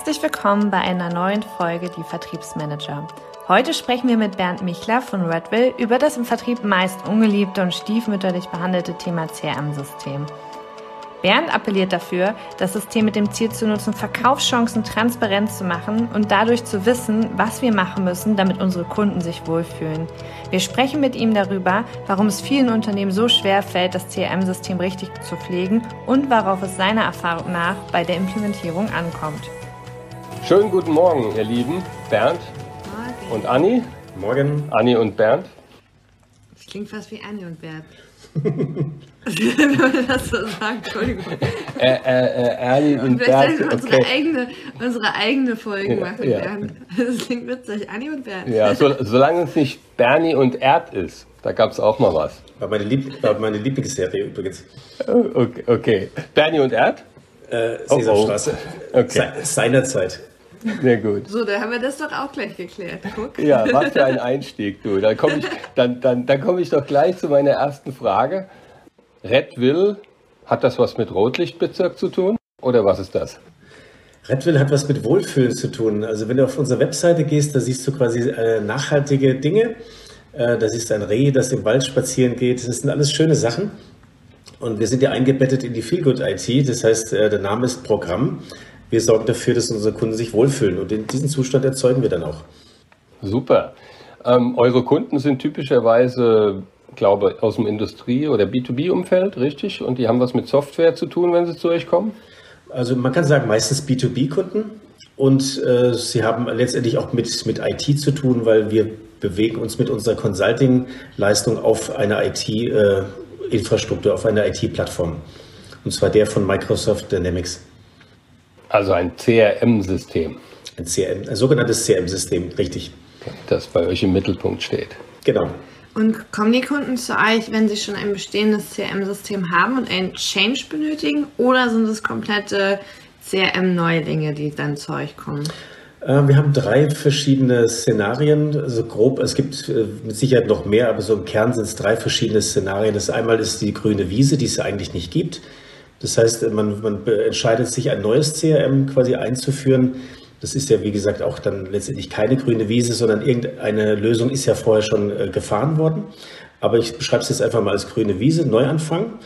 Herzlich willkommen bei einer neuen Folge Die Vertriebsmanager. Heute sprechen wir mit Bernd Michler von Redville über das im Vertrieb meist ungeliebte und stiefmütterlich behandelte Thema CRM-System. Bernd appelliert dafür, das System mit dem Ziel zu nutzen, Verkaufschancen transparent zu machen und dadurch zu wissen, was wir machen müssen, damit unsere Kunden sich wohlfühlen. Wir sprechen mit ihm darüber, warum es vielen Unternehmen so schwer fällt, das CRM-System richtig zu pflegen und worauf es seiner Erfahrung nach bei der Implementierung ankommt. Schönen guten Morgen, ihr Lieben. Bernd Morgen. und Anni. Morgen. Anni und Bernd. Das klingt fast wie Anni und Bernd. Wenn man das so sagt, Entschuldigung. Äh, äh, äh, Anni und Bernd. Vielleicht unsere, okay. eigene, unsere eigene Folge ja, machen, ja. Bernd. Das klingt witzig. Anni und Bernd. Ja, so, solange es nicht Bernie und Erd ist. Da gab es auch mal was. War meine, Lieb war meine Lieblingsserie übrigens. Okay, okay. Bernie und Erd? Äh, Sesamstraße. Oh, oh. Okay. Se seinerzeit. Sehr gut. So, da haben wir das doch auch gleich geklärt. Guck. Ja, was für ein Einstieg, du. Dann komme ich, dann, dann, dann komm ich doch gleich zu meiner ersten Frage. Redville, hat das was mit Rotlichtbezirk zu tun? Oder was ist das? Redville hat was mit Wohlfühlen zu tun. Also wenn du auf unsere Webseite gehst, da siehst du quasi äh, nachhaltige Dinge. Äh, da siehst du ein Reh, das im Wald spazieren geht. Das sind alles schöne Sachen. Und wir sind ja eingebettet in die Feelgood IT. Das heißt, äh, der Name ist Programm wir sorgen dafür, dass unsere Kunden sich wohlfühlen. Und in diesem Zustand erzeugen wir dann auch. Super. Ähm, eure Kunden sind typischerweise, glaube ich, aus dem Industrie- oder B2B-Umfeld, richtig? Und die haben was mit Software zu tun, wenn sie zu euch kommen? Also man kann sagen, meistens B2B-Kunden. Und äh, sie haben letztendlich auch mit, mit IT zu tun, weil wir bewegen uns mit unserer Consulting-Leistung auf eine IT-Infrastruktur, äh, auf eine IT-Plattform. Und zwar der von Microsoft Dynamics. Also ein CRM-System. Ein, CRM, ein sogenanntes CRM-System, richtig. Das bei euch im Mittelpunkt steht. Genau. Und kommen die Kunden zu euch, wenn sie schon ein bestehendes CRM-System haben und einen Change benötigen? Oder sind es komplette CRM-Neulinge, die dann zu euch kommen? Äh, wir haben drei verschiedene Szenarien, also grob, es gibt äh, mit Sicherheit noch mehr, aber so im Kern sind es drei verschiedene Szenarien. Das einmal ist die grüne Wiese, die es eigentlich nicht gibt. Das heißt, man, man entscheidet sich, ein neues CRM quasi einzuführen. Das ist ja, wie gesagt, auch dann letztendlich keine grüne Wiese, sondern irgendeine Lösung ist ja vorher schon äh, gefahren worden. Aber ich beschreibe es jetzt einfach mal als grüne Wiese, Neuanfang.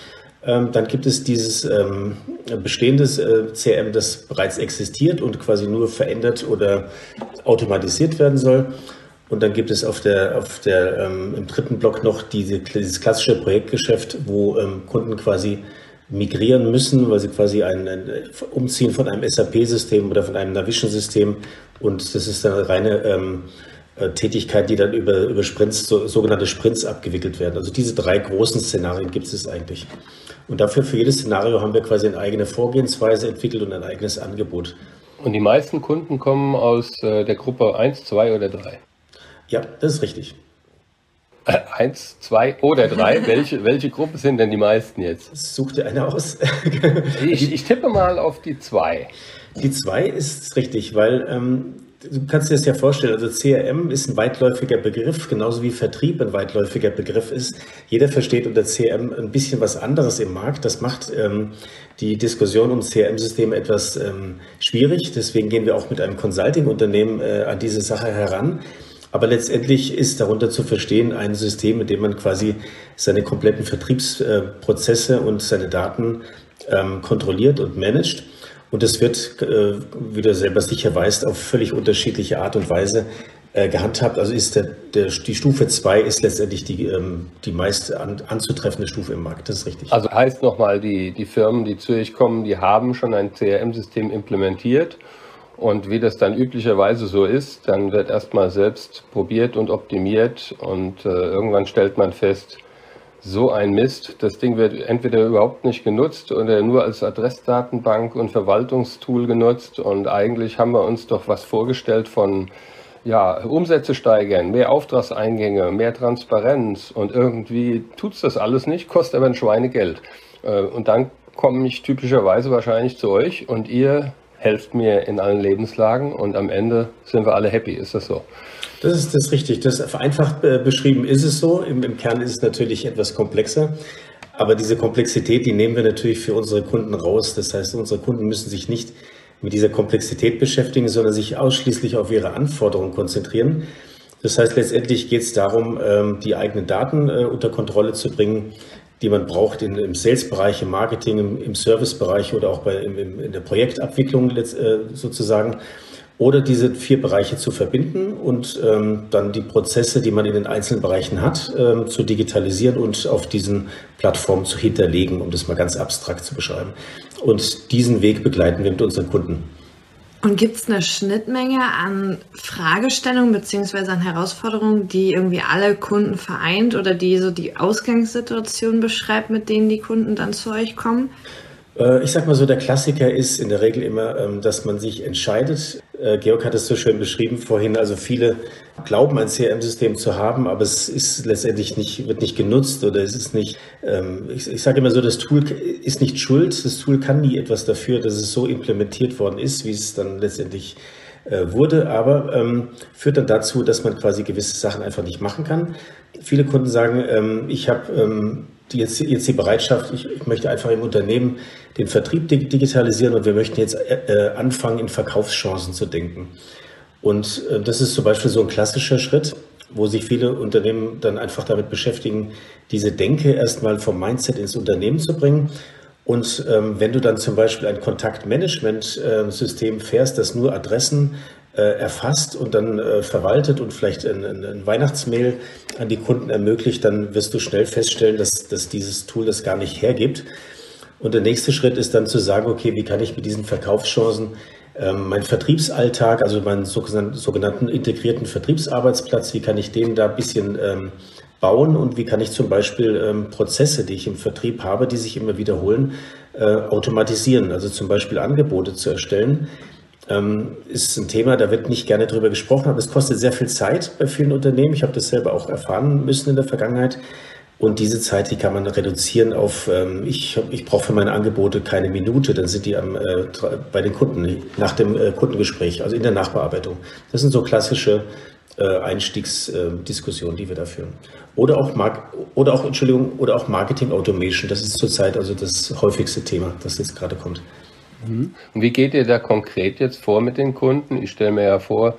Ähm, dann gibt es dieses ähm, bestehendes äh, CRM, das bereits existiert und quasi nur verändert oder automatisiert werden soll. Und dann gibt es auf der, auf der, ähm, im dritten Block noch diese, dieses klassische Projektgeschäft, wo ähm, Kunden quasi migrieren müssen, weil sie quasi ein, ein umziehen von einem SAP-System oder von einem Navision-System und das ist dann eine reine ähm, äh, Tätigkeit, die dann über, über Sprints, so, sogenannte Sprints abgewickelt werden. Also diese drei großen Szenarien gibt es eigentlich. Und dafür für jedes Szenario haben wir quasi eine eigene Vorgehensweise entwickelt und ein eigenes Angebot. Und die meisten Kunden kommen aus äh, der Gruppe 1, 2 oder 3? Ja, das ist richtig. Eins, zwei oder drei. welche, welche Gruppe sind denn die meisten jetzt? Such dir eine aus. ich, ich, tippe mal auf die zwei. Die zwei ist richtig, weil ähm, du kannst dir das ja vorstellen, also CRM ist ein weitläufiger Begriff, genauso wie Vertrieb ein weitläufiger Begriff ist. Jeder versteht unter CRM ein bisschen was anderes im Markt. Das macht ähm, die Diskussion um CRM-Systeme etwas ähm, schwierig. Deswegen gehen wir auch mit einem Consulting-Unternehmen äh, an diese Sache heran. Aber letztendlich ist darunter zu verstehen ein System, in dem man quasi seine kompletten Vertriebsprozesse und seine Daten ähm, kontrolliert und managt. Und das wird, äh, wie du selber sicher weißt, auf völlig unterschiedliche Art und Weise äh, gehandhabt. Also ist der, der, die Stufe 2 ist letztendlich die, ähm, die meist an, anzutreffende Stufe im Markt. Das ist richtig. Also heißt nochmal, die, die Firmen, die zu euch kommen, die haben schon ein CRM-System implementiert und wie das dann üblicherweise so ist, dann wird erstmal selbst probiert und optimiert und äh, irgendwann stellt man fest, so ein Mist, das Ding wird entweder überhaupt nicht genutzt oder nur als Adressdatenbank und Verwaltungstool genutzt und eigentlich haben wir uns doch was vorgestellt von ja, Umsätze steigern, mehr Auftragseingänge, mehr Transparenz und irgendwie tut's das alles nicht, kostet aber ein Schweinegeld. Äh, und dann komme ich typischerweise wahrscheinlich zu euch und ihr helft mir in allen Lebenslagen und am Ende sind wir alle happy. Ist das so? Das ist das richtig. Das vereinfacht äh, beschrieben ist es so. Im, Im Kern ist es natürlich etwas komplexer. Aber diese Komplexität, die nehmen wir natürlich für unsere Kunden raus. Das heißt, unsere Kunden müssen sich nicht mit dieser Komplexität beschäftigen, sondern sich ausschließlich auf ihre Anforderungen konzentrieren. Das heißt, letztendlich geht es darum, ähm, die eigenen Daten äh, unter Kontrolle zu bringen, die man braucht in, im Sales-Bereich, im Marketing, im, im Service-Bereich oder auch bei, im, in der Projektabwicklung äh, sozusagen. Oder diese vier Bereiche zu verbinden und ähm, dann die Prozesse, die man in den einzelnen Bereichen hat, ähm, zu digitalisieren und auf diesen Plattformen zu hinterlegen, um das mal ganz abstrakt zu beschreiben. Und diesen Weg begleiten wir mit unseren Kunden. Und gibt es eine Schnittmenge an Fragestellungen bzw. an Herausforderungen, die irgendwie alle Kunden vereint oder die so die Ausgangssituation beschreibt, mit denen die Kunden dann zu euch kommen? Äh, ich sag mal so, der Klassiker ist in der Regel immer, ähm, dass man sich entscheidet. Äh, Georg hat es so schön beschrieben vorhin. Also viele glauben, ein CRM-System zu haben, aber es ist letztendlich nicht, wird nicht genutzt oder es ist nicht, ähm, ich, ich sage immer so, das Tool ist nicht schuld. Das Tool kann nie etwas dafür, dass es so implementiert worden ist, wie es dann letztendlich äh, wurde, aber ähm, führt dann dazu, dass man quasi gewisse Sachen einfach nicht machen kann. Viele Kunden sagen, ähm, ich habe ähm, jetzt, jetzt die Bereitschaft, ich, ich, möchte einfach im Unternehmen den Vertrieb digitalisieren und wir möchten jetzt äh, äh, anfangen, in Verkaufschancen zu denken. Und äh, das ist zum Beispiel so ein klassischer Schritt, wo sich viele Unternehmen dann einfach damit beschäftigen, diese Denke erstmal vom Mindset ins Unternehmen zu bringen. Und ähm, wenn du dann zum Beispiel ein Kontaktmanagement-System fährst, das nur Adressen erfasst und dann äh, verwaltet und vielleicht ein, ein, Weihnachtsmail an die Kunden ermöglicht, dann wirst du schnell feststellen, dass, dass dieses Tool das gar nicht hergibt. Und der nächste Schritt ist dann zu sagen, okay, wie kann ich mit diesen Verkaufschancen ähm, meinen Vertriebsalltag, also meinen sogenannten integrierten Vertriebsarbeitsplatz, wie kann ich den da ein bisschen ähm, bauen und wie kann ich zum Beispiel ähm, Prozesse, die ich im Vertrieb habe, die sich immer wiederholen, äh, automatisieren. Also zum Beispiel Angebote zu erstellen, ähm, ist ein Thema, da wird nicht gerne drüber gesprochen, aber es kostet sehr viel Zeit bei vielen Unternehmen. Ich habe das selber auch erfahren müssen in der Vergangenheit. Und diese Zeit, die kann man reduzieren auf, ähm, ich, ich brauche für meine Angebote keine Minute, dann sind die am, äh, bei den Kunden nach dem äh, Kundengespräch, also in der Nachbearbeitung. Das sind so klassische äh, Einstiegsdiskussionen, die wir da führen. Oder auch, Mark oder auch, Entschuldigung, oder auch Marketing Automation, das ist zurzeit also das häufigste Thema, das jetzt gerade kommt. Mhm. Und wie geht ihr da konkret jetzt vor mit den Kunden? Ich stelle mir ja vor,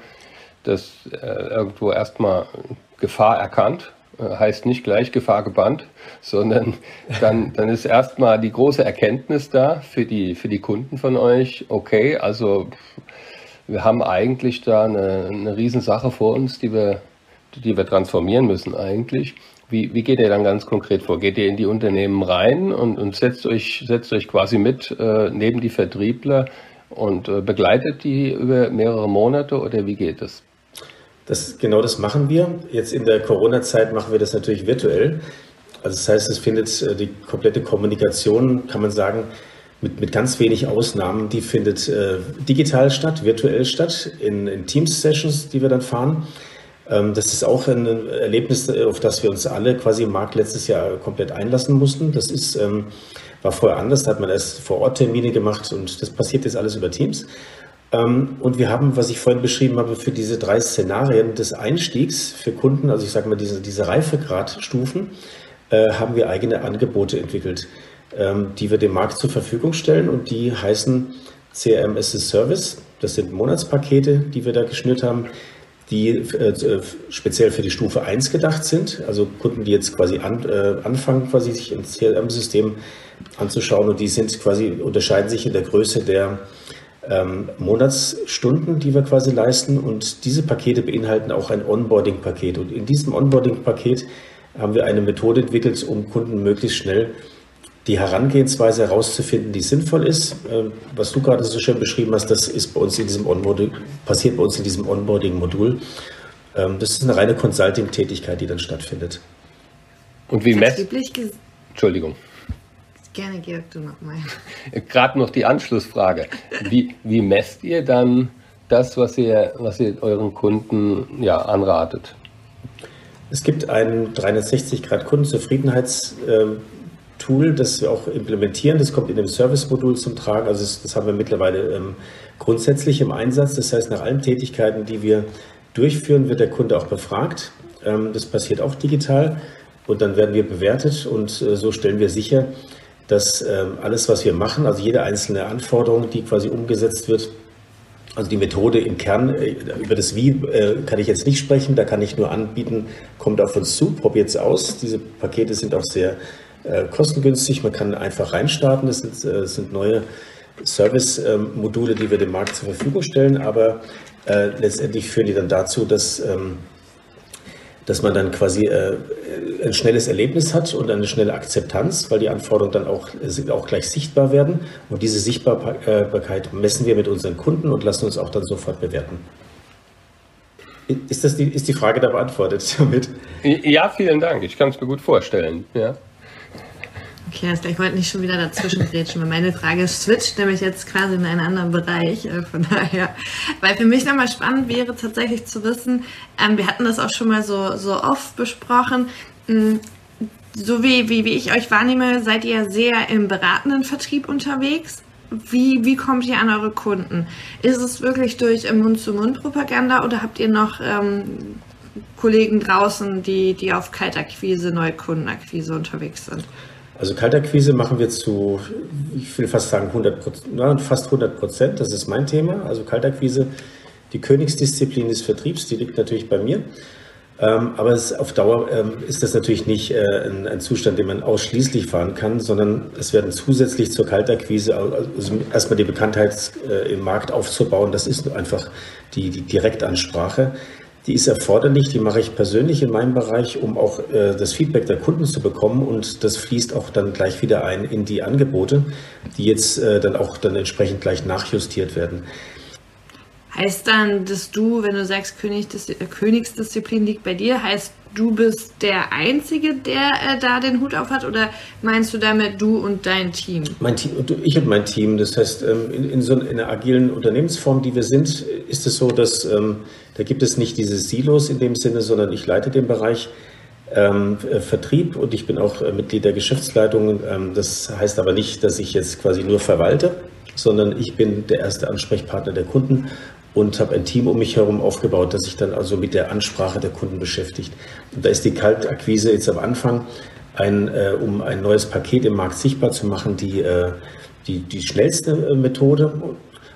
dass äh, irgendwo erstmal Gefahr erkannt, äh, heißt nicht gleich Gefahr gebannt, sondern dann, dann ist erstmal die große Erkenntnis da für die, für die Kunden von euch, okay, also wir haben eigentlich da eine, eine Riesensache vor uns, die wir, die wir transformieren müssen eigentlich. Wie, wie geht ihr dann ganz konkret vor? Geht ihr in die Unternehmen rein und, und setzt, euch, setzt euch quasi mit äh, neben die Vertriebler und äh, begleitet die über mehrere Monate oder wie geht das? Das, genau das machen wir. Jetzt in der Corona-Zeit machen wir das natürlich virtuell. Also das heißt, es findet äh, die komplette Kommunikation, kann man sagen, mit, mit ganz wenig Ausnahmen, die findet äh, digital statt, virtuell statt, in, in Teams-Sessions, die wir dann fahren. Ähm, das ist auch ein Erlebnis, auf das wir uns alle quasi im Markt letztes Jahr komplett einlassen mussten. Das ist, ähm, war vorher anders, da hat man erst vor Ort Termine gemacht und das passiert jetzt alles über Teams. Ähm, und wir haben, was ich vorhin beschrieben habe, für diese drei Szenarien des Einstiegs für Kunden, also ich sage mal diese, diese Reifegradstufen, äh, haben wir eigene Angebote entwickelt, die wir dem Markt zur Verfügung stellen und die heißen CRM as a Service. Das sind Monatspakete, die wir da geschnürt haben die äh, speziell für die Stufe 1 gedacht sind, also Kunden, die jetzt quasi an, äh, anfangen, quasi sich im CRM-System anzuschauen. Und die sind quasi, unterscheiden sich in der Größe der ähm, Monatsstunden, die wir quasi leisten. Und diese Pakete beinhalten auch ein Onboarding-Paket. Und in diesem Onboarding-Paket haben wir eine Methode entwickelt, um Kunden möglichst schnell die Herangehensweise herauszufinden, die sinnvoll ist. Ähm, was du gerade so schön beschrieben hast, das ist bei uns in diesem Onboarding, passiert bei uns in diesem Onboarding-Modul. Ähm, das ist eine reine Consulting-Tätigkeit, die dann stattfindet. Und wie messt... Entschuldigung. Gerne, Georg, du nochmal. Gerade noch die Anschlussfrage. Wie, wie messt ihr dann das, was ihr, was ihr euren Kunden ja, anratet? Es gibt einen 360-Grad-Kundenzufriedenheits- Tool, das wir auch implementieren. Das kommt in dem Service-Modul zum Tragen. Also das, das haben wir mittlerweile ähm, grundsätzlich im Einsatz. Das heißt, nach allen Tätigkeiten, die wir durchführen, wird der Kunde auch befragt. Ähm, das passiert auch digital und dann werden wir bewertet und äh, so stellen wir sicher, dass ähm, alles, was wir machen, also jede einzelne Anforderung, die quasi umgesetzt wird, also die Methode im Kern, äh, über das Wie äh, kann ich jetzt nicht sprechen, da kann ich nur anbieten, kommt auf uns zu, probiert es aus. Diese Pakete sind auch sehr äh, kostengünstig, man kann einfach reinstarten, das sind, äh, sind neue Service-Module, die wir dem Markt zur Verfügung stellen, aber äh, letztendlich führen die dann dazu, dass ähm, dass man dann quasi äh, ein schnelles Erlebnis hat und eine schnelle Akzeptanz, weil die Anforderungen dann auch, äh, auch gleich sichtbar werden. Und diese Sichtbarkeit messen wir mit unseren Kunden und lassen uns auch dann sofort bewerten. Ist, das die, ist die Frage da beantwortet damit? Ja, vielen Dank. Ich kann es mir gut vorstellen. Ja. Okay, also ich wollte nicht schon wieder dazwischen grätschen, weil meine Frage switcht nämlich jetzt quasi in einen anderen Bereich. Äh, von daher, weil für mich nochmal spannend wäre tatsächlich zu wissen, ähm, wir hatten das auch schon mal so, so oft besprochen, hm, so wie, wie, wie ich euch wahrnehme, seid ihr sehr im beratenden Vertrieb unterwegs. Wie, wie kommt ihr an eure Kunden? Ist es wirklich durch Mund-zu-Mund-Propaganda oder habt ihr noch ähm, Kollegen draußen, die, die auf Kaltakquise, Neukundenakquise unterwegs sind? Also Kaltakquise machen wir zu, ich will fast sagen 100 Prozent, fast 100 Prozent. Das ist mein Thema. Also Kaltakquise, die Königsdisziplin des Vertriebs, die liegt natürlich bei mir. Ähm, aber es, auf Dauer ähm, ist das natürlich nicht äh, ein, Zustand, den man ausschließlich fahren kann, sondern es werden zusätzlich zur Kaltakquise, also erstmal die Bekanntheit äh, im Markt aufzubauen, das ist einfach die, die Direktansprache. Die ist erforderlich, die mache ich persönlich in meinem Bereich, um auch äh, das Feedback der Kunden zu bekommen und das fließt auch dann gleich wieder ein in die Angebote, die jetzt äh, dann auch dann entsprechend gleich nachjustiert werden. Heißt dann, dass du, wenn du sagst, König, Königsdisziplin liegt bei dir, heißt du bist der Einzige, der äh, da den Hut auf hat oder meinst du damit du und dein Team? Mein Team, ich und mein Team. Das heißt, ähm, in, in so in einer agilen Unternehmensform, die wir sind, ist es so, dass ähm, da gibt es nicht diese Silos in dem Sinne, sondern ich leite den Bereich ähm, äh, Vertrieb und ich bin auch äh, Mitglied der Geschäftsleitung. Ähm, das heißt aber nicht, dass ich jetzt quasi nur verwalte, sondern ich bin der erste Ansprechpartner der Kunden und habe ein Team um mich herum aufgebaut, das sich dann also mit der Ansprache der Kunden beschäftigt. Und da ist die Kaltakquise jetzt am Anfang, ein, äh, um ein neues Paket im Markt sichtbar zu machen, die, äh, die, die schnellste äh, Methode.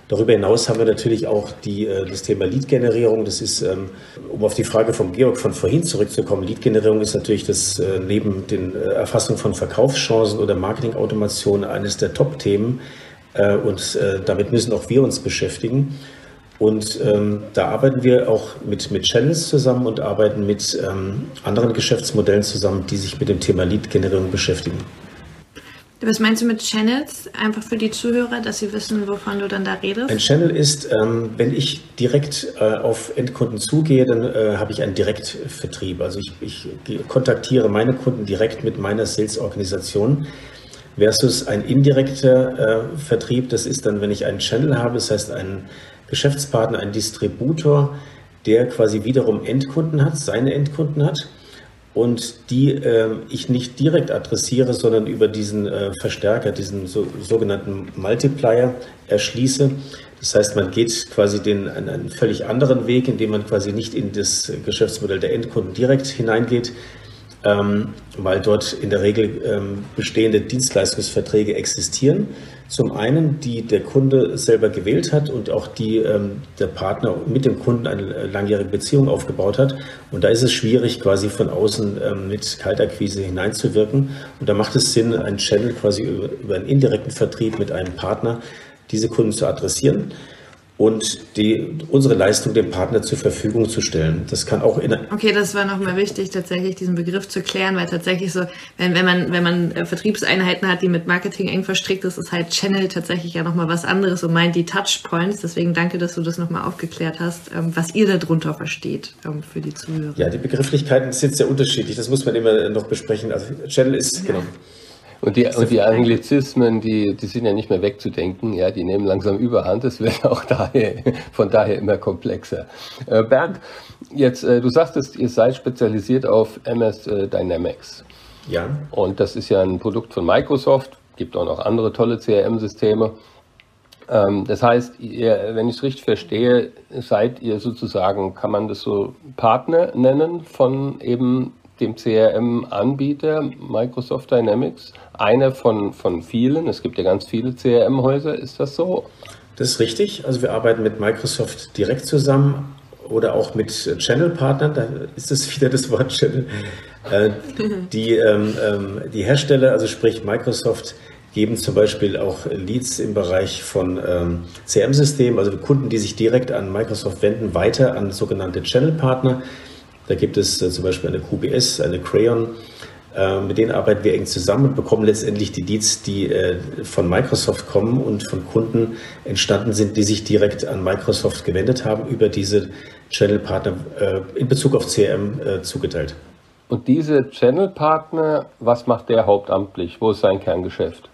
Darüber hinaus haben wir natürlich auch die, äh, das Thema Lead-Generierung. Das ist, ähm, um auf die Frage von Georg von vorhin zurückzukommen, Lead-Generierung ist natürlich das äh, neben den Erfassung von Verkaufschancen oder Marketingautomation eines der Top-Themen. Und damit müssen auch wir uns beschäftigen. Und ähm, da arbeiten wir auch mit, mit Channels zusammen und arbeiten mit ähm, anderen Geschäftsmodellen zusammen, die sich mit dem Thema Lead-Generierung beschäftigen. Was meinst du mit Channels? Einfach für die Zuhörer, dass sie wissen, wovon du dann da redest? Ein Channel ist, ähm, wenn ich direkt äh, auf Endkunden zugehe, dann äh, habe ich einen Direktvertrieb. Also ich, ich kontaktiere meine Kunden direkt mit meiner Sales-Organisation versus ein indirekter äh, Vertrieb. Das ist dann, wenn ich einen Channel habe, das heißt einen Geschäftspartner, ein Distributor, der quasi wiederum Endkunden hat, seine Endkunden hat und die äh, ich nicht direkt adressiere, sondern über diesen äh, Verstärker, diesen so, sogenannten Multiplier erschließe. Das heißt, man geht quasi den, einen, einen völlig anderen Weg, indem man quasi nicht in das Geschäftsmodell der Endkunden direkt hineingeht, ähm, weil dort in der Regel ähm, bestehende Dienstleistungsverträge existieren. Zum einen, die der Kunde selber gewählt hat und auch die ähm, der Partner mit dem Kunden eine langjährige Beziehung aufgebaut hat. Und da ist es schwierig, quasi von außen ähm, mit Kaltakquise hineinzuwirken. Und da macht es Sinn, einen Channel quasi über, über einen indirekten Vertrieb mit einem Partner diese Kunden zu adressieren und die, unsere Leistung dem Partner zur Verfügung zu stellen. Das kann auch in Okay, das war nochmal wichtig, tatsächlich diesen Begriff zu klären, weil tatsächlich so, wenn, wenn man, wenn man äh, Vertriebseinheiten hat, die mit Marketing eng verstrickt ist, ist halt Channel tatsächlich ja nochmal was anderes und meint die Touchpoints. Deswegen danke, dass du das nochmal aufgeklärt hast, ähm, was ihr darunter versteht ähm, für die Zuhörer. Ja, die Begrifflichkeiten sind sehr unterschiedlich. Das muss man immer noch besprechen. Also Channel ist, ja. genau. Und die, und die Anglizismen, die, die sind ja nicht mehr wegzudenken, ja, die nehmen langsam überhand. Es wird auch daher, von daher immer komplexer. Äh, Bernd, jetzt, äh, du sagtest, ihr seid spezialisiert auf MS äh, Dynamics. Ja. Und das ist ja ein Produkt von Microsoft, gibt auch noch andere tolle CRM-Systeme. Ähm, das heißt, ihr, wenn ich es richtig verstehe, seid ihr sozusagen, kann man das so Partner nennen von eben dem CRM-Anbieter Microsoft Dynamics einer von, von vielen. Es gibt ja ganz viele CRM-Häuser. Ist das so? Das ist richtig. Also wir arbeiten mit Microsoft direkt zusammen oder auch mit Channel-Partnern. Da ist es wieder das Wort Channel. Äh, die, ähm, ähm, die Hersteller, also sprich Microsoft, geben zum Beispiel auch Leads im Bereich von ähm, CRM-Systemen, also Kunden, die sich direkt an Microsoft wenden, weiter an sogenannte Channel-Partner. Da gibt es äh, zum Beispiel eine QBS, eine Crayon. Äh, mit denen arbeiten wir eng zusammen und bekommen letztendlich die Leads, die äh, von Microsoft kommen und von Kunden entstanden sind, die sich direkt an Microsoft gewendet haben, über diese Channel-Partner in Bezug auf CRM zugeteilt. Und diese Channel-Partner, was macht der hauptamtlich? Wo ist sein Kerngeschäft?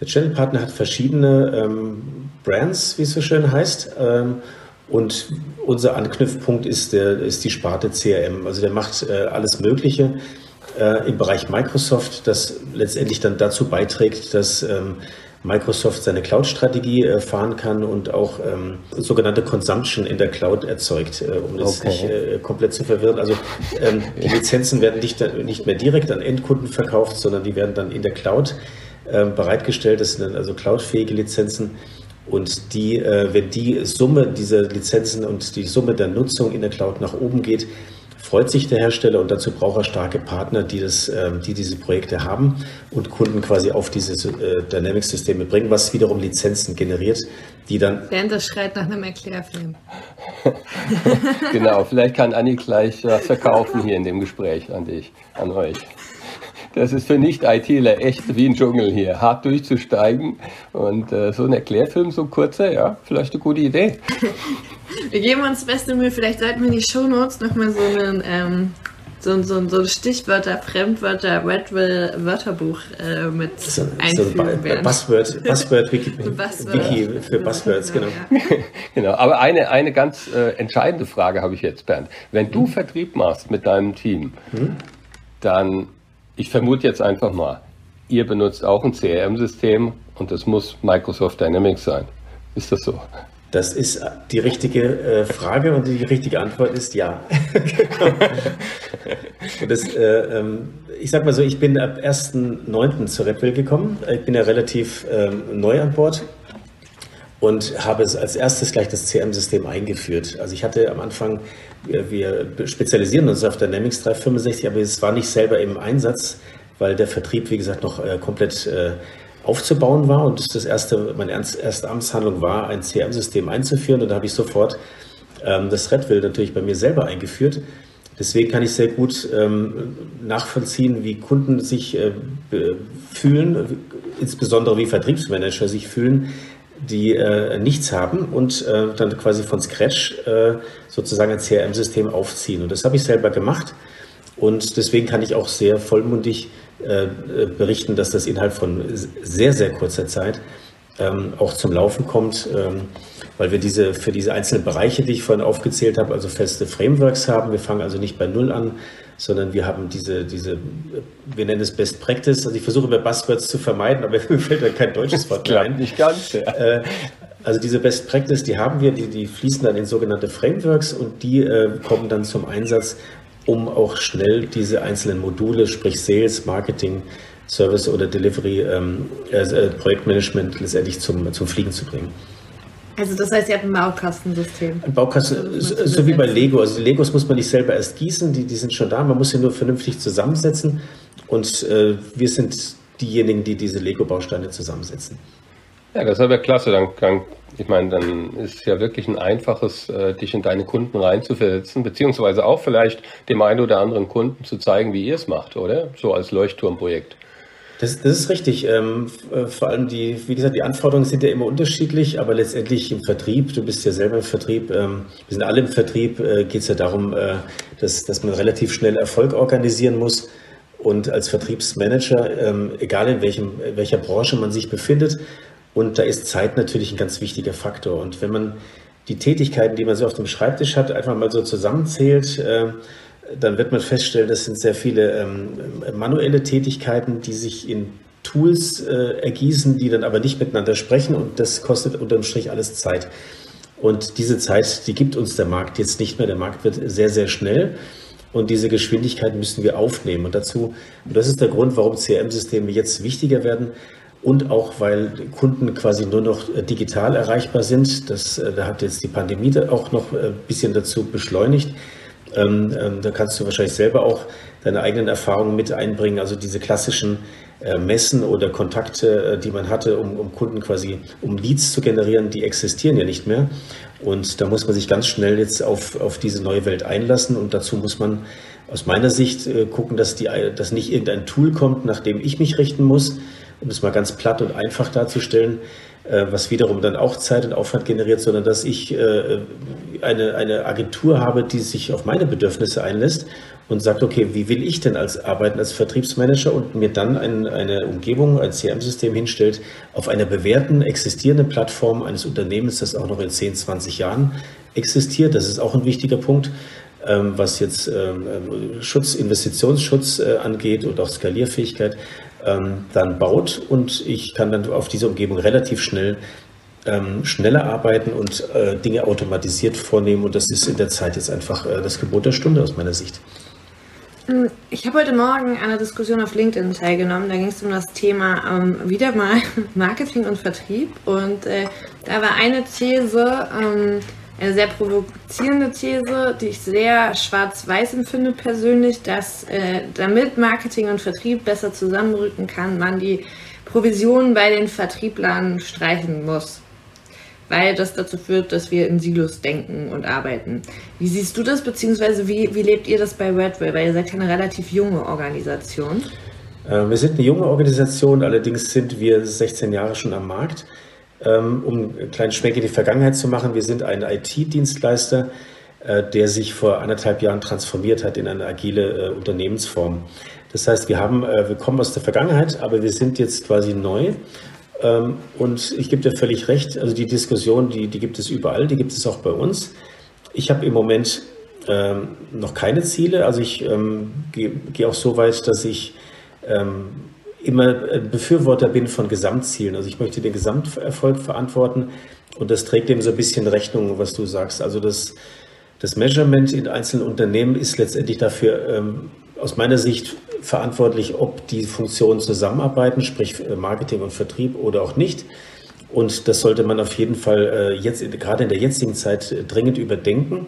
Der Channel-Partner hat verschiedene ähm, Brands, wie es so schön heißt. Ähm, und unser Anknüpfpunkt ist, der, ist die Sparte CRM. Also der macht äh, alles Mögliche äh, im Bereich Microsoft, das letztendlich dann dazu beiträgt, dass ähm, Microsoft seine Cloud-Strategie äh, fahren kann und auch ähm, sogenannte Consumption in der Cloud erzeugt, äh, um das okay. nicht äh, komplett zu verwirren. Also ähm, die Lizenzen werden nicht, nicht mehr direkt an Endkunden verkauft, sondern die werden dann in der Cloud ähm, bereitgestellt. Das sind also cloudfähige Lizenzen. Und die, äh, wenn die Summe dieser Lizenzen und die Summe der Nutzung in der Cloud nach oben geht, freut sich der Hersteller und dazu braucht er starke Partner, die, das, ähm, die diese Projekte haben und Kunden quasi auf diese äh, Dynamics-Systeme bringen, was wiederum Lizenzen generiert, die dann. Während das schreit nach einem Erklärfilm. genau, vielleicht kann Anni gleich was verkaufen hier in dem Gespräch an dich, an euch. Das ist für Nicht-ITler echt wie ein Dschungel hier, hart durchzusteigen. Und äh, so ein Erklärfilm, so ein kurzer, ja, vielleicht eine gute Idee. Wir geben uns beste Mühe. Vielleicht sollten wir in die Shownotes nochmal so einen. Ähm, so, so, so Stichwörter, Fremdwörter, Redwill Wörterbuch äh, mit so, einfügen so Buzzword, Buzzword Wiki, Buzzword. Wiki für Buzzwords, genau. Genau, genau. aber eine, eine ganz äh, entscheidende Frage habe ich jetzt, Bernd. Wenn du hm. Vertrieb machst mit deinem Team, hm? dann ich vermute jetzt einfach mal, ihr benutzt auch ein CRM-System und das muss Microsoft Dynamics sein. Ist das so? Das ist die richtige äh, Frage und die richtige Antwort ist ja. das, äh, ähm, ich sag mal so, ich bin ab 1.9. zur Redwill gekommen. Ich bin ja relativ ähm, neu an Bord und habe es als erstes gleich das CRM-System eingeführt. Also ich hatte am Anfang, wir spezialisieren uns auf Dynamics 365, aber es war nicht selber im Einsatz, weil der Vertrieb, wie gesagt, noch äh, komplett äh, aufzubauen war und das erste, meine erste Amtshandlung war, ein CRM-System einzuführen und da habe ich sofort ähm, das Redwill natürlich bei mir selber eingeführt. Deswegen kann ich sehr gut ähm, nachvollziehen, wie Kunden sich äh, fühlen, insbesondere wie Vertriebsmanager sich fühlen, die äh, nichts haben und äh, dann quasi von Scratch äh, sozusagen ein CRM-System aufziehen. Und das habe ich selber gemacht. Und deswegen kann ich auch sehr vollmundig äh, berichten, dass das innerhalb von sehr, sehr kurzer Zeit ähm, auch zum Laufen kommt, ähm, weil wir diese für diese einzelnen Bereiche, die ich vorhin aufgezählt habe, also feste Frameworks haben. Wir fangen also nicht bei Null an, sondern wir haben diese, diese, wir nennen es Best Practice. Also ich versuche immer Buzzwords zu vermeiden, aber mir fällt da kein deutsches Wort mehr ein. Nicht ganz. Ja. Äh, also diese Best Practice, die haben wir, die, die fließen dann in sogenannte Frameworks und die äh, kommen dann zum Einsatz, um auch schnell diese einzelnen Module, sprich Sales, Marketing, Service oder Delivery, ähm, äh, Projektmanagement letztendlich zum, zum Fliegen zu bringen. Also das heißt, ihr habt ein Baukastensystem. Ein Baukasten, so, so wie bei Lego. Also Legos muss man nicht selber erst gießen, die, die sind schon da, man muss sie nur vernünftig zusammensetzen. Und äh, wir sind diejenigen, die diese Lego-Bausteine zusammensetzen. Ja, das ist aber klasse. Dann kann, ich meine, dann ist es ja wirklich ein einfaches, äh, dich in deine Kunden reinzuversetzen, beziehungsweise auch vielleicht dem einen oder anderen Kunden zu zeigen, wie ihr es macht, oder? So als Leuchtturmprojekt. Das, das ist richtig. Ähm, äh, vor allem die, wie gesagt, die Anforderungen sind ja immer unterschiedlich, aber letztendlich im Vertrieb, du bist ja selber im Vertrieb, ähm, wir sind alle im Vertrieb, äh, geht es ja darum, äh, dass, dass man relativ schnell Erfolg organisieren muss. Und als Vertriebsmanager, ähm, egal in, welchem, welcher Branche man sich befindet, und da ist Zeit natürlich ein ganz wichtiger Faktor. Und wenn man die Tätigkeiten, die man so auf dem Schreibtisch hat, einfach mal so zusammenzählt, äh, dann wird man feststellen, das sind sehr viele ähm, manuelle Tätigkeiten, die sich in Tools äh, ergießen, die dann aber nicht miteinander sprechen und das kostet unterm Strich alles Zeit. Und diese Zeit, die gibt uns der Markt jetzt nicht mehr. Der Markt wird sehr, sehr schnell. Und diese Geschwindigkeit müssen wir aufnehmen. Und dazu, und das ist der Grund, warum CRM-Systeme jetzt wichtiger werden. Und auch, weil Kunden quasi nur noch äh, digital erreichbar sind. Das, äh, da hat jetzt die Pandemie auch noch ein bisschen dazu beschleunigt. Ähm, ähm, da kannst du wahrscheinlich selber auch deine eigenen Erfahrungen mit einbringen. Also diese klassischen äh, Messen oder Kontakte, äh, die man hatte, um, um, Kunden quasi, um Leads zu generieren, die existieren ja nicht mehr. Und da muss man sich ganz schnell jetzt auf, auf diese neue Welt einlassen. Und dazu muss man aus meiner Sicht äh, gucken, dass, die, dass nicht irgendein Tool kommt, nach dem ich mich richten muss, um es mal ganz platt und einfach darzustellen, äh, was wiederum dann auch Zeit und Aufwand generiert, sondern dass ich äh, eine, eine Agentur habe, die sich auf meine Bedürfnisse einlässt und sagt, okay, wie will ich denn als arbeiten als Vertriebsmanager und mir dann ein, eine Umgebung, ein CRM-System hinstellt auf einer bewährten, existierenden Plattform eines Unternehmens, das auch noch in 10, 20 Jahren existiert. Das ist auch ein wichtiger Punkt ähm, was jetzt ähm, Schutz, Investitionsschutz äh, angeht und auch Skalierfähigkeit ähm, dann baut und ich kann dann auf diese Umgebung relativ schnell ähm, schneller arbeiten und äh, Dinge automatisiert vornehmen und das ist in der Zeit jetzt einfach äh, das Gebot der Stunde aus meiner Sicht. Ähm, ich habe heute Morgen an einer Diskussion auf LinkedIn teilgenommen. Da ging es um das Thema ähm, wieder mal Marketing und Vertrieb. Und äh, da war eine These, ähm, eine sehr provozierende These, die ich sehr schwarz-weiß empfinde persönlich, dass äh, damit Marketing und Vertrieb besser zusammenrücken kann, man die Provisionen bei den Vertrieblern streichen muss. Weil das dazu führt, dass wir in Silos denken und arbeiten. Wie siehst du das, beziehungsweise wie, wie lebt ihr das bei Redwell? Weil ihr seid eine relativ junge Organisation. Äh, wir sind eine junge Organisation, allerdings sind wir 16 Jahre schon am Markt. Ähm, um einen kleinen Schwenk in die Vergangenheit zu machen. Wir sind ein IT-Dienstleister, äh, der sich vor anderthalb Jahren transformiert hat in eine agile äh, Unternehmensform. Das heißt, wir haben, äh, wir kommen aus der Vergangenheit, aber wir sind jetzt quasi neu. Ähm, und ich gebe dir völlig recht, also die Diskussion, die, die gibt es überall, die gibt es auch bei uns. Ich habe im Moment ähm, noch keine Ziele, also ich gehe geh auch so weit, dass ich immer Befürworter bin von Gesamtzielen. Also ich möchte den Gesamterfolg verantworten und das trägt dem so ein bisschen Rechnung, was du sagst. Also das, das Measurement in einzelnen Unternehmen ist letztendlich dafür ähm, aus meiner Sicht verantwortlich, ob die Funktionen zusammenarbeiten, sprich äh, Marketing und Vertrieb oder auch nicht. Und das sollte man auf jeden Fall äh, jetzt, gerade in der jetzigen Zeit, äh, dringend überdenken.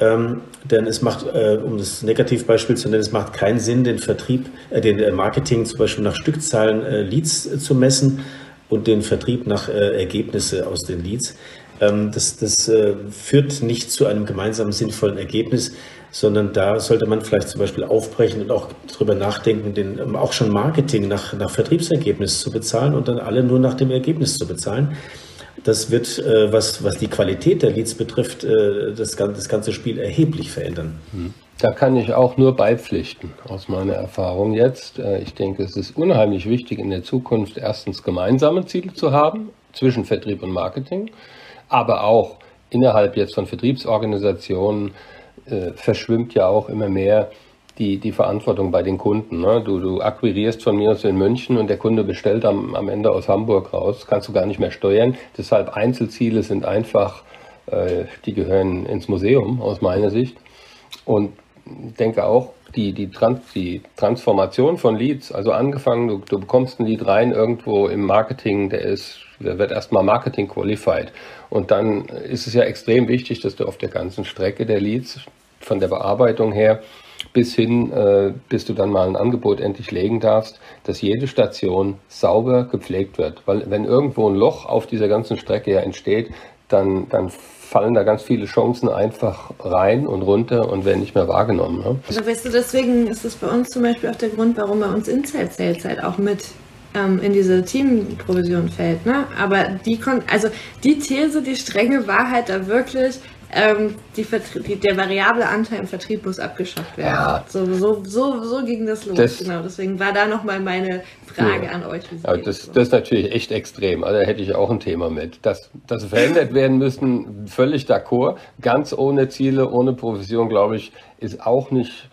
Ähm, denn es macht, äh, um das Negativbeispiel zu nennen, es macht keinen Sinn, den Vertrieb, äh, den äh, Marketing zum Beispiel nach Stückzahlen äh, Leads äh, zu messen und den Vertrieb nach äh, Ergebnisse aus den Leads. Ähm, das das führt nicht zu einem gemeinsamen sinnvollen Ergebnis, sondern da sollte man vielleicht zum Beispiel aufbrechen und auch darüber nachdenken, den, ähm, auch schon Marketing nach, nach Vertriebsergebnis zu bezahlen und dann alle nur nach dem Ergebnis zu bezahlen. Das wird, äh, was, was die Qualität der Leads betrifft, äh, das, das ganze Spiel erheblich verändern. Hm. Da kann ich auch nur beipflichten aus meiner Erfahrung jetzt. Äh, ich denke, es ist unheimlich wichtig in der Zukunft erstens gemeinsame Ziele zu haben zwischen Vertrieb und Marketing, aber auch innerhalb jetzt von Vertriebsorganisationen äh, verschwimmt ja auch immer mehr die, die Verantwortung bei den Kunden. Ne? Du, du akquirierst von mir aus in München und der Kunde bestellt am, am Ende aus Hamburg raus, kannst du gar nicht mehr steuern. Deshalb Einzelziele sind einfach, äh, die gehören ins Museum aus meiner Sicht. Und denke auch, die, die, Trans die Transformation von Leads, also angefangen, du, du bekommst ein Lead rein irgendwo im Marketing, der ist, der wird erstmal Marketing qualified. Und dann ist es ja extrem wichtig, dass du auf der ganzen Strecke der Leads von der Bearbeitung her bis hin, äh, bis du dann mal ein Angebot endlich legen darfst, dass jede Station sauber gepflegt wird. Weil wenn irgendwo ein Loch auf dieser ganzen Strecke ja entsteht, dann, dann fallen da ganz viele Chancen einfach rein und runter und werden nicht mehr wahrgenommen. Ne? Also weißt du, deswegen ist das bei uns zum Beispiel auch der Grund, warum bei uns Inside Sales halt auch mit ähm, in diese Teamprovision fällt. Ne? Aber die also die These, die strenge Wahrheit da wirklich, ähm, die die, der variable Anteil im Vertrieb muss abgeschafft werden. Ja. So, so, so, so ging das los. Das, genau, deswegen war da nochmal meine Frage ja. an euch. Ja, das, das ist natürlich echt extrem. Also da hätte ich auch ein Thema mit. Dass das verändert werden müssen, völlig d'accord. Ganz ohne Ziele, ohne Provision, glaube ich, ist auch nicht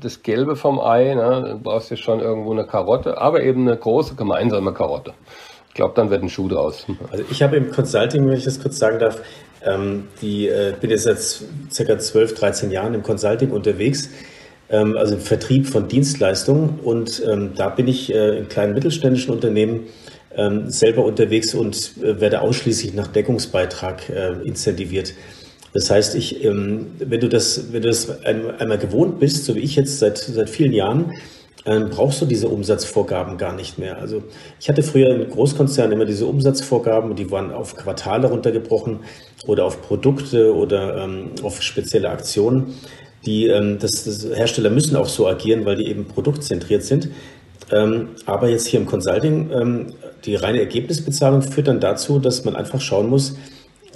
das Gelbe vom Ei. Ne? Du brauchst ja schon irgendwo eine Karotte, aber eben eine große gemeinsame Karotte. Ich glaube, dann wird ein Schuh draus. Also ich habe im Consulting, wenn ich das kurz sagen darf, ähm, die äh, bin jetzt seit circa 12, 13 Jahren im Consulting unterwegs. ähm, also im Vertrieb von Dienstleistungen. Und ähm, da bin ich äh, in kleinen mittelständischen Unternehmen ähm, selber unterwegs und äh, werde ausschließlich nach Deckungsbeitrag äh, incentiviert. Das heißt, ich, ähm, wenn du das, wenn du das einmal gewohnt bist, so wie ich jetzt seit, seit vielen Jahren, dann brauchst du diese Umsatzvorgaben gar nicht mehr. Also ich hatte früher in Großkonzernen immer diese Umsatzvorgaben, die waren auf Quartale runtergebrochen oder auf Produkte oder ähm, auf spezielle Aktionen. Die ähm, das, das Hersteller müssen auch so agieren, weil die eben produktzentriert sind. Ähm, aber jetzt hier im Consulting, ähm, die reine Ergebnisbezahlung führt dann dazu, dass man einfach schauen muss,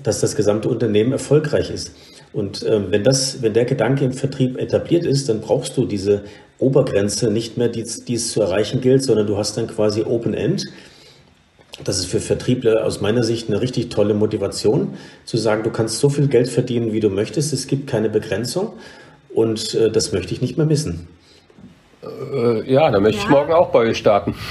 dass das gesamte Unternehmen erfolgreich ist. Und äh, wenn, das, wenn der Gedanke im Vertrieb etabliert ist, dann brauchst du diese Obergrenze nicht mehr, die, die es zu erreichen gilt, sondern du hast dann quasi Open End. Das ist für Vertriebler aus meiner Sicht eine richtig tolle Motivation, zu sagen, du kannst so viel Geld verdienen, wie du möchtest, es gibt keine Begrenzung und äh, das möchte ich nicht mehr missen. Äh, ja, dann möchte ja. ich morgen auch bei euch starten.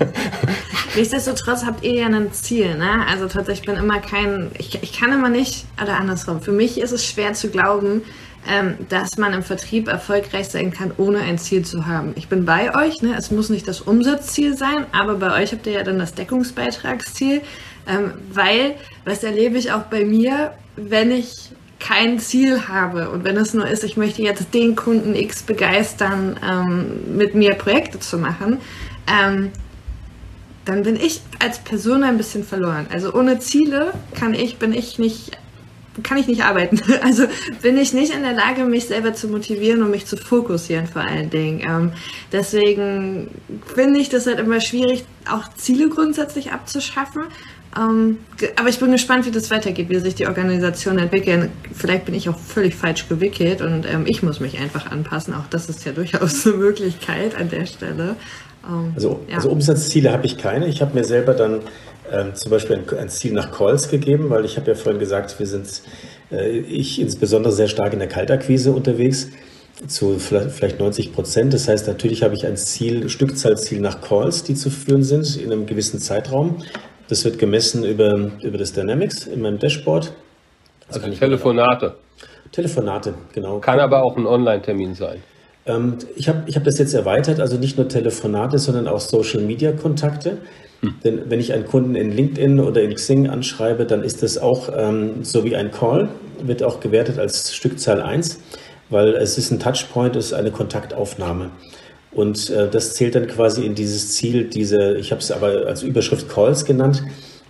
Nichtsdestotrotz habt ihr ja ein Ziel, ne? Also tatsächlich, ich bin immer kein, ich, ich kann immer nicht, oder andersrum, für mich ist es schwer zu glauben, ähm, dass man im Vertrieb erfolgreich sein kann, ohne ein Ziel zu haben. Ich bin bei euch, ne? es muss nicht das Umsatzziel sein, aber bei euch habt ihr ja dann das Deckungsbeitragsziel, ähm, weil, was erlebe ich auch bei mir, wenn ich kein Ziel habe und wenn es nur ist, ich möchte jetzt den Kunden X begeistern, ähm, mit mir Projekte zu machen, ähm, dann bin ich als Person ein bisschen verloren. Also ohne Ziele kann ich, bin ich nicht, kann ich nicht arbeiten. Also bin ich nicht in der Lage, mich selber zu motivieren und mich zu fokussieren vor allen Dingen. Ähm, deswegen finde ich das halt immer schwierig, auch Ziele grundsätzlich abzuschaffen. Ähm, aber ich bin gespannt, wie das weitergeht, wie sich die Organisation entwickeln. Vielleicht bin ich auch völlig falsch gewickelt und ähm, ich muss mich einfach anpassen. Auch das ist ja durchaus eine Möglichkeit an der Stelle. Ähm, also, ja. also Umsatzziele habe ich keine. Ich habe mir selber dann ähm, zum Beispiel ein, ein, Ziel nach Calls gegeben, weil ich habe ja vorhin gesagt, wir sind, äh, ich insbesondere sehr stark in der Kaltakquise unterwegs zu vielleicht 90 Prozent. Das heißt, natürlich habe ich ein Ziel, Stückzahlziel nach Calls, die zu führen sind in einem gewissen Zeitraum. Das wird gemessen über, über das Dynamics in meinem Dashboard. Das also Telefonate. Telefonate, genau. Kann aber auch ein Online-Termin sein. Ähm, ich habe ich hab das jetzt erweitert, also nicht nur Telefonate, sondern auch Social-Media-Kontakte. Hm. Denn wenn ich einen Kunden in LinkedIn oder in Xing anschreibe, dann ist das auch ähm, so wie ein Call, wird auch gewertet als Stückzahl 1, weil es ist ein Touchpoint, es ist eine Kontaktaufnahme. Und äh, das zählt dann quasi in dieses Ziel, diese, ich habe es aber als Überschrift Calls genannt.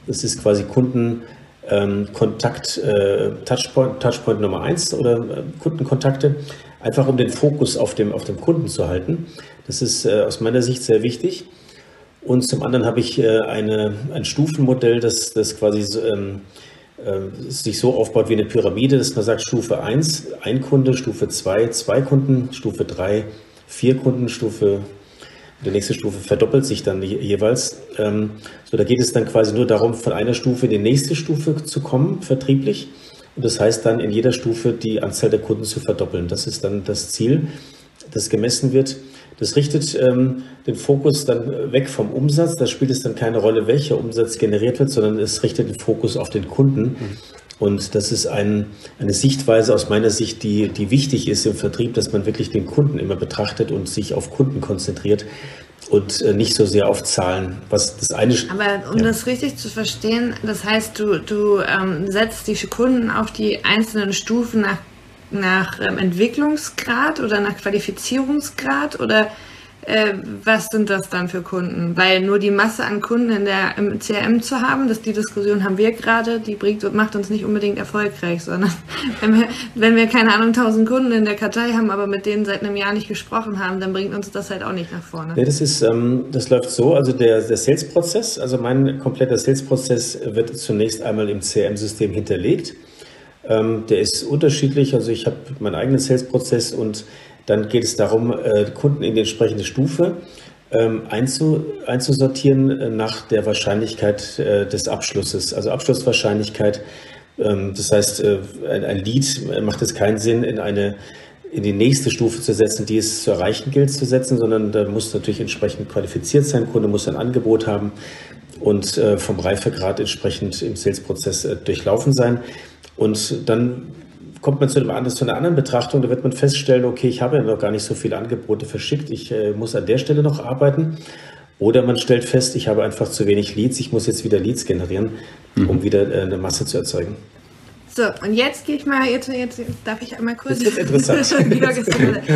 Das ist quasi Kunden, ähm, Kontakt, äh, Touchpoint, Touchpoint Nummer eins oder äh, Kundenkontakte, einfach um den Fokus auf dem, auf dem Kunden zu halten. Das ist äh, aus meiner Sicht sehr wichtig. Und zum anderen habe ich äh, eine, ein Stufenmodell, das, das quasi ähm, äh, sich so aufbaut wie eine Pyramide, dass man sagt, Stufe 1, ein Kunde, Stufe 2, zwei Kunden, Stufe 3, vier Kunden, Stufe die nächste Stufe verdoppelt sich dann jeweils. Ähm, so, da geht es dann quasi nur darum, von einer Stufe in die nächste Stufe zu kommen, vertrieblich. Und das heißt dann in jeder Stufe die Anzahl der Kunden zu verdoppeln. Das ist dann das Ziel, das gemessen wird. Das richtet ähm, den Fokus dann weg vom Umsatz. Da spielt es dann keine Rolle, welcher Umsatz generiert wird, sondern es richtet den Fokus auf den Kunden. Und das ist ein, eine Sichtweise aus meiner Sicht, die, die wichtig ist im Vertrieb, dass man wirklich den Kunden immer betrachtet und sich auf Kunden konzentriert und äh, nicht so sehr auf Zahlen. Was das eine Aber um ja. das richtig zu verstehen, das heißt, du, du ähm, setzt die Kunden auf die einzelnen Stufen nach, nach ähm, Entwicklungsgrad oder nach Qualifizierungsgrad oder äh, was sind das dann für Kunden? Weil nur die Masse an Kunden in der, im CRM zu haben, dass die Diskussion haben wir gerade, die bringt, macht uns nicht unbedingt erfolgreich, sondern wenn wir, wenn wir keine Ahnung, tausend Kunden in der Kartei haben, aber mit denen seit einem Jahr nicht gesprochen haben, dann bringt uns das halt auch nicht nach vorne. Ja, das ist, ähm, das läuft so, also der, der Sales-Prozess, also mein kompletter Sales-Prozess wird zunächst einmal im CRM-System hinterlegt. Ähm, der ist unterschiedlich, also ich habe meinen eigenen Sales-Prozess und dann geht es darum, äh, Kunden in die entsprechende Stufe ähm, einzusortieren äh, nach der Wahrscheinlichkeit äh, des Abschlusses, also Abschlusswahrscheinlichkeit. Ähm, das heißt, ein Lead macht es keinen Sinn, in eine in die nächste Stufe zu setzen, die es zu erreichen gilt zu setzen, sondern da muss natürlich entsprechend qualifiziert sein. Der Kunde muss ein Angebot haben und vom Reifegrad entsprechend im Sales-Prozess durchlaufen sein. Und dann kommt man zu, einem, zu einer anderen Betrachtung, da wird man feststellen, okay, ich habe ja noch gar nicht so viele Angebote verschickt, ich äh, muss an der Stelle noch arbeiten. Oder man stellt fest, ich habe einfach zu wenig Leads, ich muss jetzt wieder Leads generieren, mhm. um wieder äh, eine Masse zu erzeugen. So, und jetzt gehe ich mal, jetzt, jetzt darf ich einmal kurz. Das ist interessant.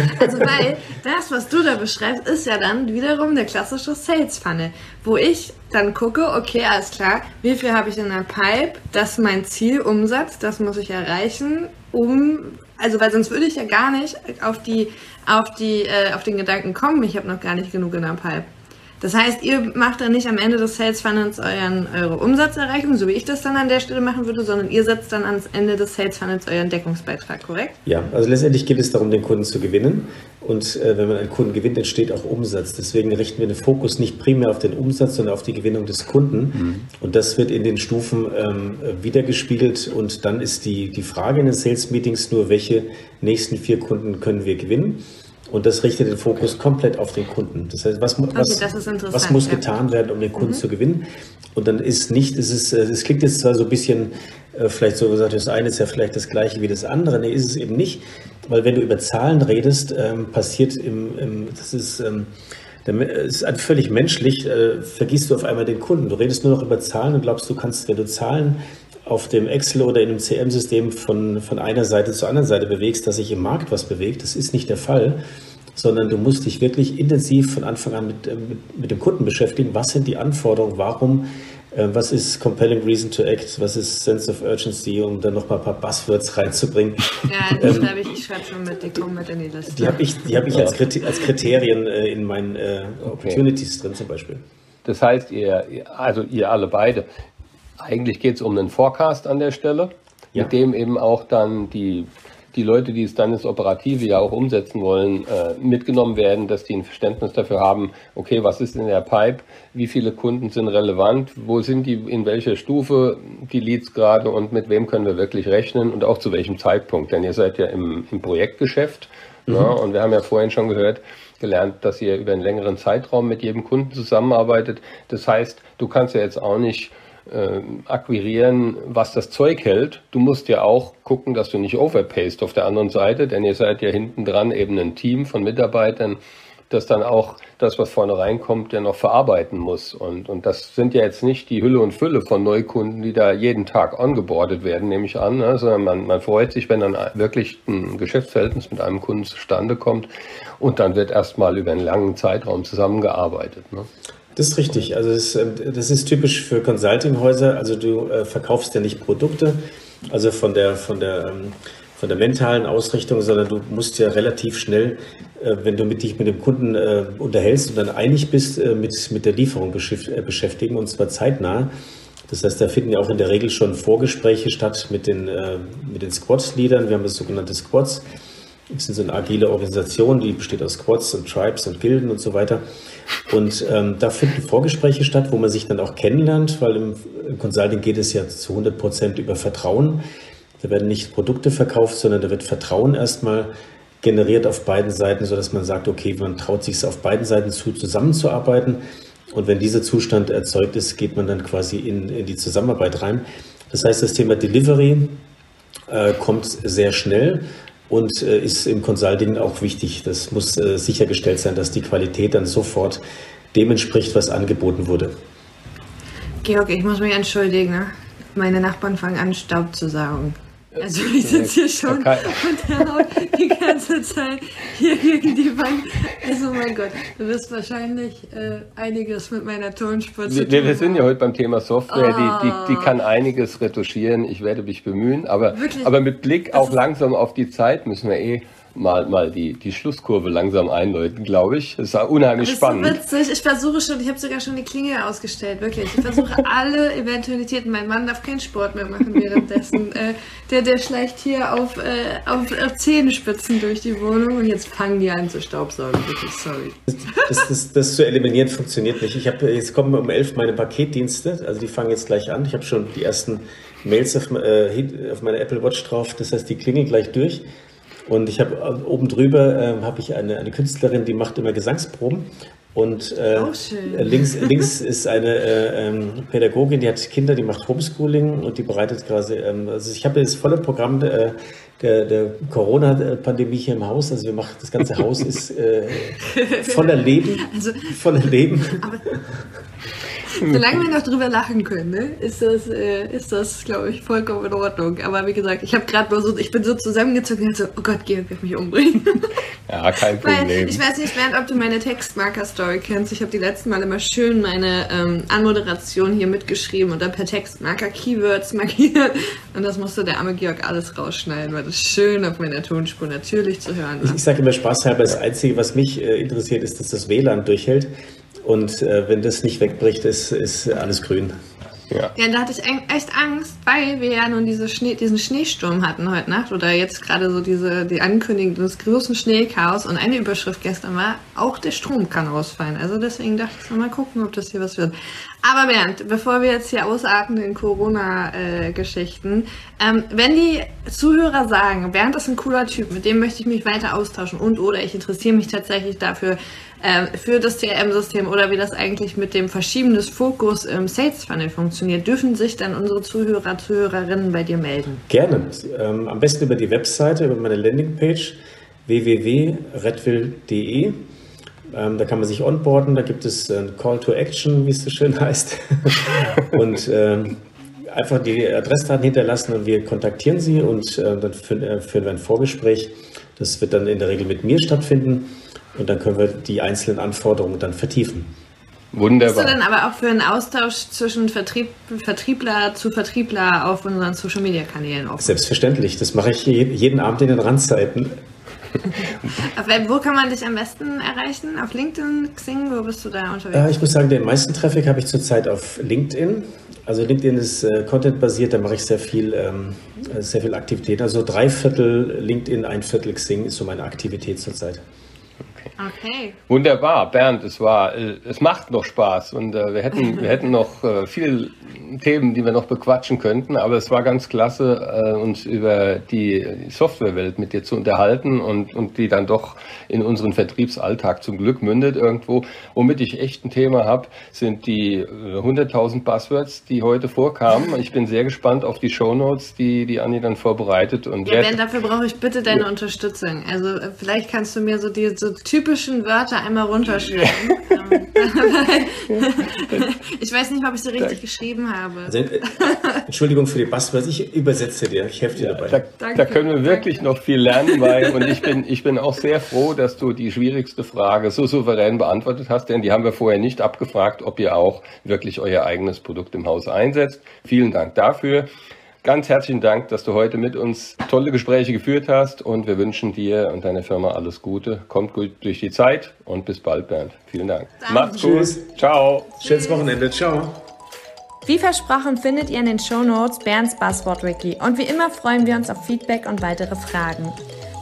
also, weil das, was du da beschreibst, ist ja dann wiederum der klassische Sales Funnel, wo ich dann gucke, okay, alles klar, wie viel habe ich in der Pipe, das ist mein Ziel, Umsatz, das muss ich erreichen, um, also, weil sonst würde ich ja gar nicht auf die, auf die, äh, auf den Gedanken kommen, ich habe noch gar nicht genug in der Pipe. Das heißt, ihr macht dann nicht am Ende des Sales Funnels euren, eure Umsatzerreichung, so wie ich das dann an der Stelle machen würde, sondern ihr setzt dann ans Ende des Sales Funnels euren Deckungsbeitrag, korrekt? Ja, also letztendlich geht es darum, den Kunden zu gewinnen. Und äh, wenn man einen Kunden gewinnt, entsteht auch Umsatz. Deswegen richten wir den Fokus nicht primär auf den Umsatz, sondern auf die Gewinnung des Kunden. Mhm. Und das wird in den Stufen ähm, wiedergespiegelt. Und dann ist die, die Frage in den Sales Meetings nur, welche nächsten vier Kunden können wir gewinnen? Und das richtet den Fokus komplett auf den Kunden. Das heißt, was, was, was muss ja. getan werden, um den Kunden mhm. zu gewinnen? Und dann ist nicht, es ist, es klingt jetzt zwar so ein bisschen, äh, vielleicht so gesagt, das eine ist ja vielleicht das gleiche wie das andere. Nee, ist es eben nicht. Weil wenn du über Zahlen redest, ähm, passiert im, im, das ist, ähm, es ist völlig menschlich, äh, vergisst du auf einmal den Kunden. Du redest nur noch über Zahlen und glaubst, du kannst, wenn du Zahlen auf dem Excel oder in einem CM-System von, von einer Seite zur anderen Seite bewegst, dass sich im Markt was bewegt. Das ist nicht der Fall, sondern du musst dich wirklich intensiv von Anfang an mit, äh, mit, mit dem Kunden beschäftigen. Was sind die Anforderungen? Warum? Äh, was ist Compelling Reason to Act? Was ist Sense of Urgency? Um dann noch mal ein paar Buzzwords reinzubringen. Ja, die ähm, schreibe ich, ich schreibe schon mit, die kommen mit in die Liste. Die habe ich, die hab ich als, Kriterien äh, in meinen äh, Opportunities okay. drin zum Beispiel. Das heißt, ihr, also ihr alle beide, eigentlich geht es um einen Forecast an der Stelle, ja. mit dem eben auch dann die, die Leute, die es dann ins Operative ja auch umsetzen wollen, äh, mitgenommen werden, dass die ein Verständnis dafür haben, okay, was ist in der Pipe, wie viele Kunden sind relevant, wo sind die, in welcher Stufe die Leads gerade und mit wem können wir wirklich rechnen und auch zu welchem Zeitpunkt. Denn ihr seid ja im, im Projektgeschäft mhm. ja, und wir haben ja vorhin schon gehört, gelernt, dass ihr über einen längeren Zeitraum mit jedem Kunden zusammenarbeitet. Das heißt, du kannst ja jetzt auch nicht äh, akquirieren, was das Zeug hält. Du musst ja auch gucken, dass du nicht overpayst auf der anderen Seite, denn ihr seid ja hinten dran eben ein Team von Mitarbeitern, das dann auch das, was vorne reinkommt, ja noch verarbeiten muss. Und, und das sind ja jetzt nicht die Hülle und Fülle von Neukunden, die da jeden Tag ongeboardet werden, nehme ich an, ne? sondern man, man freut sich, wenn dann wirklich ein Geschäftsverhältnis mit einem Kunden zustande kommt und dann wird erstmal über einen langen Zeitraum zusammengearbeitet. Ne? Das ist richtig. Also das, ähm, das ist typisch für Consultinghäuser. Also du äh, verkaufst ja nicht Produkte, also von der, von der, ähm, von der mentalen Ausrichtung, sondern du musst ja relativ schnell, äh, wenn du mit dich mit dem Kunden äh, unterhältst und dann einig bist, äh, mit, mit der Lieferung äh, beschäftigen und zwar zeitnah. Das heißt, da finden ja auch in der Regel schon Vorgespräche statt mit den, äh, mit den Squads-Leadern. Wir haben das sogenannte Squads. Das sind agile Organisation, die besteht aus Squads und Tribes und Gilden und so weiter. Und ähm, da finden Vorgespräche statt, wo man sich dann auch kennenlernt, weil im, im Consulting geht es ja zu 100 Prozent über Vertrauen. Da werden nicht Produkte verkauft, sondern da wird Vertrauen erstmal generiert auf beiden Seiten, sodass man sagt, okay, man traut sich es auf beiden Seiten zu, zusammenzuarbeiten. Und wenn dieser Zustand erzeugt ist, geht man dann quasi in, in die Zusammenarbeit rein. Das heißt, das Thema Delivery äh, kommt sehr schnell und äh, ist im Consulting auch wichtig. Das muss äh, sichergestellt sein, dass die Qualität dann sofort dem entspricht, was angeboten wurde. Georg, ich muss mich entschuldigen. Ne? Meine Nachbarn fangen an, Staub zu saugen. Also ich sitze hier schon und der haut die ganze Zeit hier gegen die Wand. Also mein Gott, du wirst wahrscheinlich äh, einiges mit meiner Tonspur zu tun wir, wir sind ja heute beim Thema Software, oh. die, die, die kann einiges retuschieren. Ich werde mich bemühen, aber, aber mit Blick auch langsam auf die Zeit müssen wir eh mal, mal die, die Schlusskurve langsam einläuten, glaube ich. Das war unheimlich das spannend. Ist witzig. Ich versuche schon, ich habe sogar schon die Klinge ausgestellt, wirklich. Ich versuche alle Eventualitäten. Mein Mann darf keinen Sport mehr machen währenddessen. äh, der, der schleicht hier auf, äh, auf, auf Zehenspitzen durch die Wohnung und jetzt fangen die an zu staubsaugen. Wirklich, sorry. Das, das, das zu eliminieren funktioniert nicht. Ich habe jetzt kommen um elf meine Paketdienste, also die fangen jetzt gleich an. Ich habe schon die ersten Mails auf, äh, auf meiner Apple Watch drauf. Das heißt, die klingeln gleich durch. Und ich habe äh, oben drüber äh, habe ich eine, eine Künstlerin, die macht immer Gesangsproben. Und äh, links, links ist eine äh, ähm, Pädagogin, die hat Kinder, die macht Homeschooling und die bereitet quasi, ähm, also ich habe das volle Programm äh, der, der Corona-Pandemie hier im Haus. Also wir machen, das ganze Haus ist äh, voller Leben. Also, voller Leben. Aber Solange wir noch drüber lachen können, ne, ist das, äh, ist das, glaube ich, vollkommen in Ordnung. Aber wie gesagt, ich habe gerade nur so, ich bin so zusammengezogen und so, oh Gott, Georg wird mich umbringen. Ja, kein Problem. Weil, ich weiß nicht, Bernd, ob du meine Textmarker-Story kennst. Ich habe die letzten Mal immer schön meine ähm, Anmoderation hier mitgeschrieben und dann per Textmarker Keywords markiert. Und das musste der arme Georg alles rausschneiden, weil das schön auf meiner Tonspur natürlich zu hören war. Ich, ich sage immer spaßhalber, das Einzige, was mich äh, interessiert, ist, dass das WLAN durchhält. Und äh, wenn das nicht wegbricht, ist, ist alles grün. Ja. ja, da hatte ich echt Angst, weil wir ja nun diese Schnee, diesen Schneesturm hatten heute Nacht oder jetzt gerade so diese die Ankündigung des großen Schneechaos und eine Überschrift gestern war, auch der Strom kann ausfallen. Also deswegen dachte ich, mal gucken, ob das hier was wird. Aber Bernd, bevor wir jetzt hier ausatmen in Corona-Geschichten, äh, ähm, wenn die Zuhörer sagen, Bernd ist ein cooler Typ, mit dem möchte ich mich weiter austauschen und oder ich interessiere mich tatsächlich dafür, äh, für das CRM-System oder wie das eigentlich mit dem Verschieben des Fokus im Sales Funnel funktioniert, dürfen sich dann unsere Zuhörer, Zuhörerinnen bei dir melden? Gerne. Ähm, am besten über die Webseite, über meine Landingpage www.redwill.de. Ähm, da kann man sich onboarden, da gibt es ein Call to Action, wie es so schön heißt. und ähm, einfach die Adressdaten hinterlassen und wir kontaktieren Sie und äh, dann führen, äh, führen wir ein Vorgespräch. Das wird dann in der Regel mit mir stattfinden und dann können wir die einzelnen Anforderungen dann vertiefen. Wunderbar. Bist du dann aber auch für einen Austausch zwischen Vertrieb, Vertriebler zu Vertriebler auf unseren Social Media Kanälen offen? Selbstverständlich. Das mache ich jeden Abend in den Randzeiten. wo kann man dich am besten erreichen? Auf LinkedIn, Xing, wo bist du da unterwegs? Äh, ich muss sagen, den meisten Traffic habe ich zurzeit auf LinkedIn. Also LinkedIn ist äh, Content-basiert, da mache ich sehr viel, ähm, sehr viel Aktivität. Also drei Viertel LinkedIn, ein Viertel Xing ist so meine Aktivität zurzeit. Okay. Wunderbar, Bernd, es war, äh, es macht noch Spaß und äh, wir hätten, wir hätten noch äh, viele Themen, die wir noch bequatschen könnten, aber es war ganz klasse, uns über die Softwarewelt mit dir zu unterhalten und, und die dann doch in unseren Vertriebsalltag zum Glück mündet irgendwo. Womit ich echt ein Thema habe, sind die 100.000 äh, Buzzwords, die heute vorkamen. Ich bin sehr gespannt auf die Shownotes, die die Anni dann vorbereitet. Und ja, Ben, dafür brauche ich bitte deine Unterstützung. Also vielleicht kannst du mir so die so typischen Wörter einmal runterschreiben. ich weiß nicht, ob ich sie richtig geschrieben habe. Also, äh, Entschuldigung für die Buzzwords, ich übersetze dir, ich helfe dir ja, dabei. Da, danke, da, können wir wirklich danke. noch viel lernen, weil, und ich bin, ich bin auch sehr froh, dass du die schwierigste Frage so souverän beantwortet hast, denn die haben wir vorher nicht abgefragt, ob ihr auch wirklich euer eigenes Produkt im Haus einsetzt. Vielen Dank dafür. Ganz herzlichen Dank, dass du heute mit uns tolle Gespräche geführt hast und wir wünschen dir und deiner Firma alles Gute. Kommt gut durch die Zeit und bis bald, Bernd. Vielen Dank. Danke. Macht's gut. Ciao. Schönes Wochenende. Ciao. Wie versprochen findet ihr in den Show Notes Bernds Buzzword Wiki und wie immer freuen wir uns auf Feedback und weitere Fragen.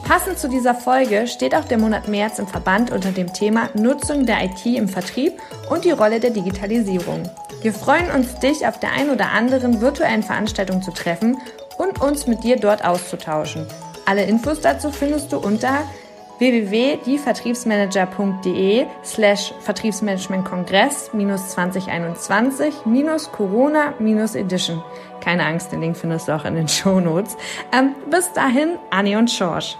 Passend zu dieser Folge steht auch der Monat März im Verband unter dem Thema Nutzung der IT im Vertrieb und die Rolle der Digitalisierung. Wir freuen uns, dich auf der ein oder anderen virtuellen Veranstaltung zu treffen und uns mit dir dort auszutauschen. Alle Infos dazu findest du unter www.dievertriebsmanager.de slash Vertriebsmanagement-Kongress 2021 Corona Edition. Keine Angst, den Link findest du auch in den Show Notes. Ähm, bis dahin, Anni und George.